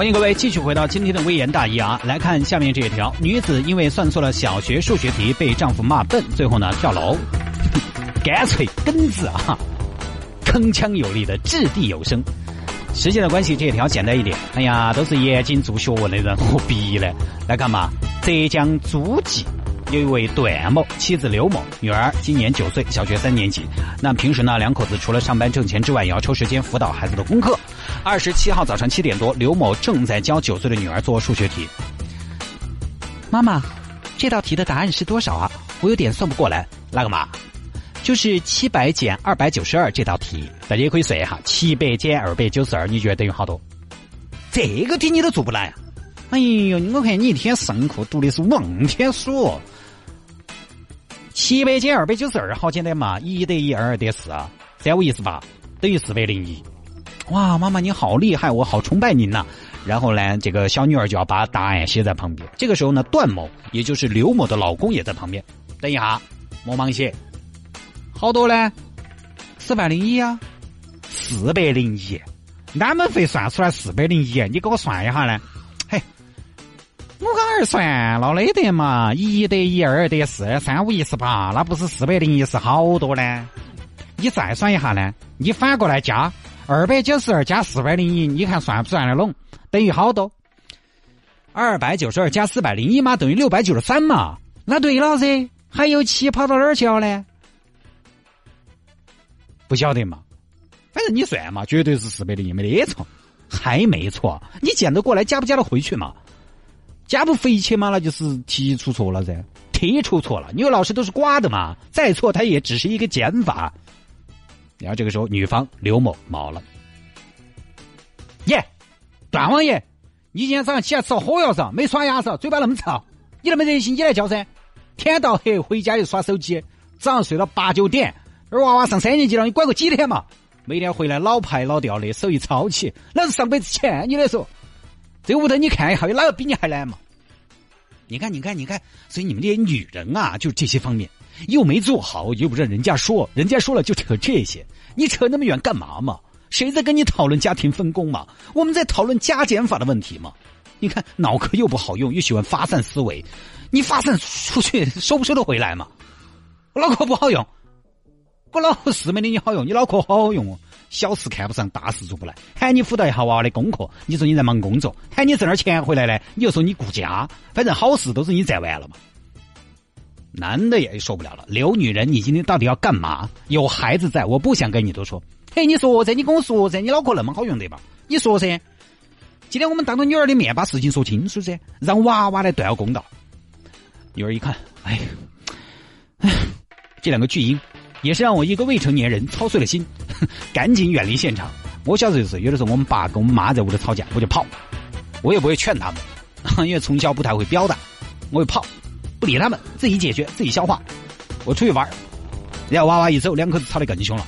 欢迎各位继续回到今天的微言大义啊！来看下面这一条：女子因为算错了小学数学题，被丈夫骂笨，最后呢跳楼。干脆根子啊，铿锵有力的掷地有声。时间的关系，这一条简单一点。哎呀，都是严谨做学问的人，何必呢？来干嘛，浙江诸暨。有一位段某，妻子刘某，女儿今年九岁，小学三年级。那平时呢，两口子除了上班挣钱之外，也要抽时间辅导孩子的功课。二十七号早上七点多，刘某正在教九岁的女儿做数学题。妈妈，这道题的答案是多少啊？我有点算不过来。那个嘛，就是七百减二百九十二这道题。大家也可以算一下，七百减二百九十二，你觉得等于好多？这个题你都做不来。哎呦，我看你一天上课读的是望天书。七百减二百九十二，好简单嘛，一得一，二得四啊，三五一十八，等于四百零一。哇，妈妈你好厉害，我好崇拜您呐！然后呢，这个小女儿就要把答案写在旁边。这个时候呢，段某，也就是刘某的老公也在旁边。等一下，莫忙写，好多呢？四百零一啊，四百零一，哪们会算出来四百零一？你给我算一下呢？我刚儿算了的得嘛，一得一，二得四，三五一十八，那不是四百零一是好多呢？你再算一下呢？你反过来加二百九十二加四百零一，你看算不算得拢？等于好多？二百九十二加四百零一嘛，等于六百九十三嘛？那对了噻，还有七跑到哪儿去了呢？不晓得嘛？反正你算嘛，绝对是四百零一，没得错，还没错。你见得过来加不加得回去嘛？加不回去嘛，那就是题出错了噻，题出错了。因为老师都是瓜的嘛，再错他也只是一个减法。然后这个时候，女方刘某毛了，耶，段王爷，你今天早上起来吃了火药噻，没刷牙噻，嘴巴那么臭，你那么热心，你来教噻。天到黑回家又耍手机，早上睡到八九点，而娃娃上三年级了，你管个几天嘛？每天回来老拍老掉的，手一抄起，那是上辈子欠你的说。这屋头你看一下，有哪个比你还难嘛？你看，你看，你看，所以你们这些女人啊，就这些方面又没做好，又不让人家说，人家说了就扯这些，你扯那么远干嘛嘛？谁在跟你讨论家庭分工嘛？我们在讨论加减法的问题嘛？你看脑壳又不好用，又喜欢发散思维，你发散出去收不收得回来嘛？我脑壳不好用，我脑壳是没得你好用，你脑壳好好用哦。小事看不上，大事做不来。喊你辅导一下娃娃的功课，你说你在忙工作；喊你挣点钱回来呢，你又说你顾家。反正好事都是你占完了嘛。男的也受不了了，刘女人，你今天到底要干嘛？有孩子在，我不想跟你多说。嘿，你说噻，你跟我说噻，你脑壳那么好用对吧？你说噻。今天我们当着女儿的面把事情说清楚噻，让娃娃来断了公道。女儿一看，哎，哎，这两个巨婴。也是让我一个未成年人操碎了心，赶紧远离现场。我小时候就是有的时候我们爸跟我们妈在屋里吵架，我就跑，我也不会劝他们，因为从小不太会表达，我会跑，不理他们，自己解决，自己消化。我出去玩，人家娃娃一走，两口子吵得更凶了。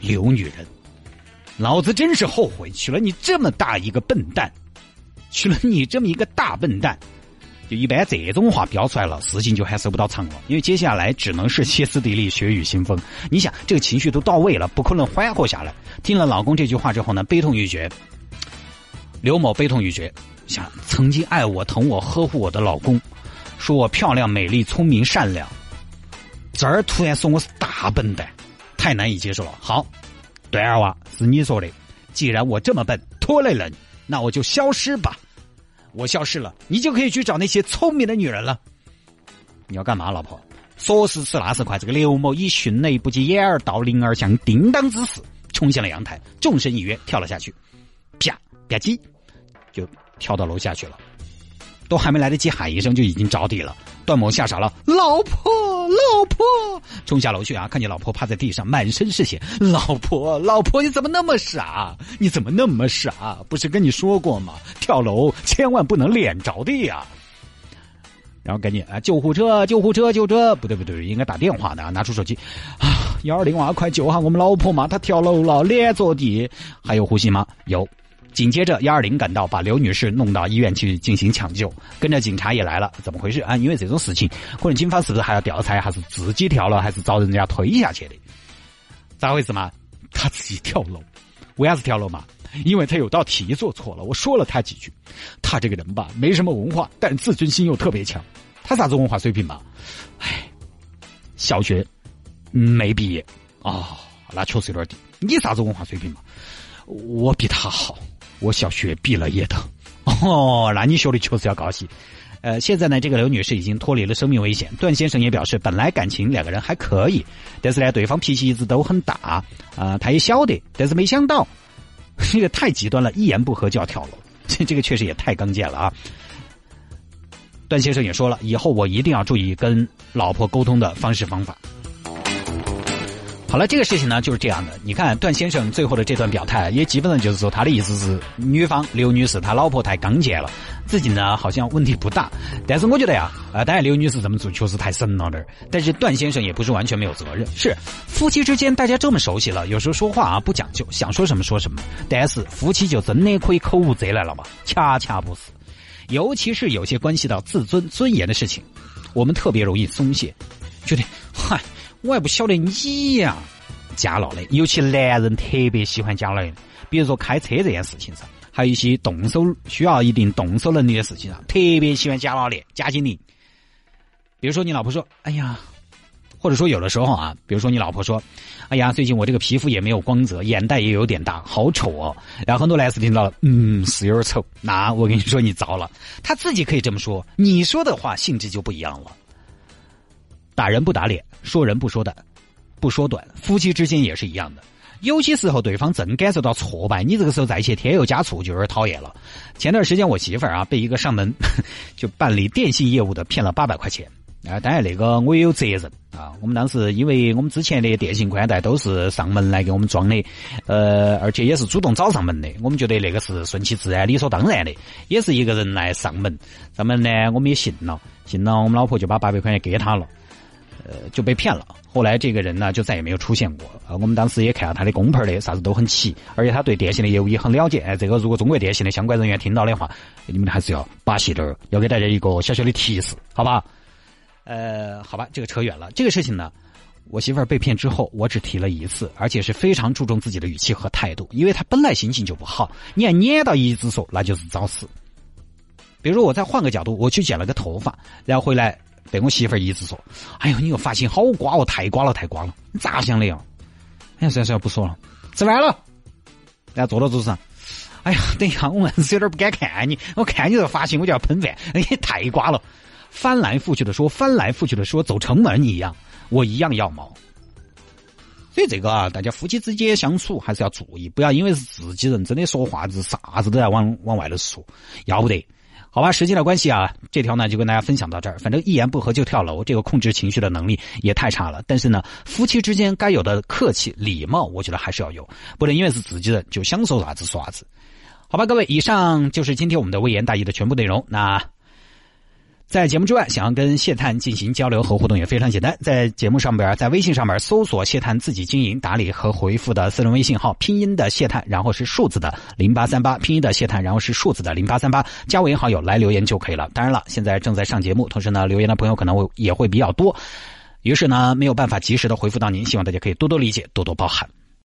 刘女人，老子真是后悔娶了你这么大一个笨蛋，娶了你这么一个大笨蛋。就一般这种话飙出来了，事情就还收不到场了，因为接下来只能是歇斯底里、血雨腥风。你想，这个情绪都到位了，不可能缓和下来。听了老公这句话之后呢，悲痛欲绝。刘某悲痛欲绝，想曾经爱我、疼我、呵护我的老公，说我漂亮、美丽、聪明、善良，这儿突然说我是大笨蛋，太难以接受了。好，对二娃是你说的，既然我这么笨，拖累了你，那我就消失吧。我消失了，你就可以去找那些聪明的女人了。你要干嘛，老婆？说时迟，那时快，这个刘某以迅雷不及掩耳盗铃而响叮当之势冲向了阳台，纵身一跃跳了下去，啪吧唧，就跳到楼下去了。都还没来得及喊一声，就已经着底了。段某吓傻了，老婆，老婆，冲下楼去啊！看见老婆趴在地上，满身是血。老婆，老婆，你怎么那么傻？你怎么那么傻？不是跟你说过吗？跳楼千万不能脸着地呀！然后赶紧啊，救护车，救护车，救车！不对不对，应该打电话的啊，拿出手机啊，幺二零啊，快救下我们老婆嘛，她跳楼了，脸着地，还有呼吸吗？有。紧接着幺二零赶到，把刘女士弄到医院去进行抢救，跟着警察也来了，怎么回事啊？因为这种事情，可能警方是不是还要调查，还是自己跳了，还是遭人家推下去的？咋回事嘛？他自己跳楼，为啥子跳楼嘛？因为他有道题做错了，我说了他几句。他这个人吧，没什么文化，但自尊心又特别强。他啥子文化水平嘛？唉，小学没毕业啊，那确实有点低。你啥子文化水平嘛？我比他好。我小学毕了业的，哦，那你学的确实要高些。呃，现在呢，这个刘女士已经脱离了生命危险。段先生也表示，本来感情两个人还可以，但是呢，对方脾气一直都很大，啊，他也晓得，但是没想到，这个太极端了，一言不合就要跳楼，这 这个确实也太刚健了啊。段先生也说了，以后我一定要注意跟老婆沟通的方式方法。好了，这个事情呢就是这样的。你看段先生最后的这段表态，也基本上就是说他的意思是，女方刘女士她老婆太刚健了，自己呢好像问题不大。但是我觉得呀，啊，当然刘女士这么做确实太神了点。但是段先生也不是完全没有责任。是夫妻之间大家这么熟悉了，有时候说话啊不讲究，想说什么说什么。但是夫妻就真的可以口无遮拦了吗？恰恰不是。尤其是有些关系到自尊尊严的事情，我们特别容易松懈，觉得嗨。我还不晓得你呀，家闹的，尤其男人特别喜欢家闹的。比如说开车这件事情上，还有一些动手需要一定动手能力的事情上，特别喜欢加老的、加精灵。比如说你老婆说：“哎呀”，或者说有的时候啊，比如说你老婆说：“哎呀，最近我这个皮肤也没有光泽，眼袋也有点大，好丑哦。”然后很多男士听到了，嗯，是有点丑。那我跟你说，你糟了。他自己可以这么说，你说的话性质就不一样了。打人不打脸，说人不说短，不说短，夫妻之间也是一样的。有些时候对方正感受到挫败，你这个时候再去添油加醋就有点讨厌了。前段时间我媳妇儿啊被一个上门 就办理电信业务的骗了八百块钱啊，当然那个我也有责任啊。我们当时因为我们之前的电信宽带都是上门来给我们装的，呃，而且也是主动找上门的，我们觉得那个是顺其自然、理所当然的，也是一个人来上门，上门呢我们也信了，信了我们老婆就把八百块钱给他了。呃，就被骗了。后来这个人呢，就再也没有出现过。呃，我们当时也看到他的工牌的，啥子都很齐，而且他对电信的业务也很了解。哎，这个如果中国电信的相关人员听到的话，你们还是要把细点儿，要给大家一个小小的提示，好吧？呃，好吧，这个扯远了。这个事情呢，我媳妇儿被骗之后，我只提了一次，而且是非常注重自己的语气和态度，因为他本来心情就不好。你还撵到一直说，那就是找死。比如说，我再换个角度，我去剪了个头发，然后回来。被我媳妇儿一直说：“哎呦，你个发型好瓜哦，太瓜了，太瓜了！你咋想的呀？”哎，算了算了，不说了，吃饭了。然后坐到桌子上，哎呀，等一下，我硬是有点不敢看你。我看你这发型，我就要喷饭。哎，太瓜了，翻来覆去的说，翻来覆去的说，走城门一样，我一样要毛。所以这个啊，大家夫妻之间相处还是要注意，不要因为是自己人，真的说话子啥子都要往往外头说，要不得。好吧，时间的关系啊，这条呢就跟大家分享到这儿。反正一言不合就跳楼，这个控制情绪的能力也太差了。但是呢，夫妻之间该有的客气礼貌，我觉得还是要有，不能因为是自己的就想说啥子说啥子。好吧，各位，以上就是今天我们的微言大义的全部内容。那。在节目之外，想要跟谢探进行交流和互动也非常简单，在节目上边，在微信上面搜索谢探自己经营打理和回复的私人微信号，拼音的谢探，然后是数字的零八三八，拼音的谢探，然后是数字的零八三八，加为好友来留言就可以了。当然了，现在正在上节目，同时呢，留言的朋友可能会也会比较多，于是呢，没有办法及时的回复到您，希望大家可以多多理解，多多包涵。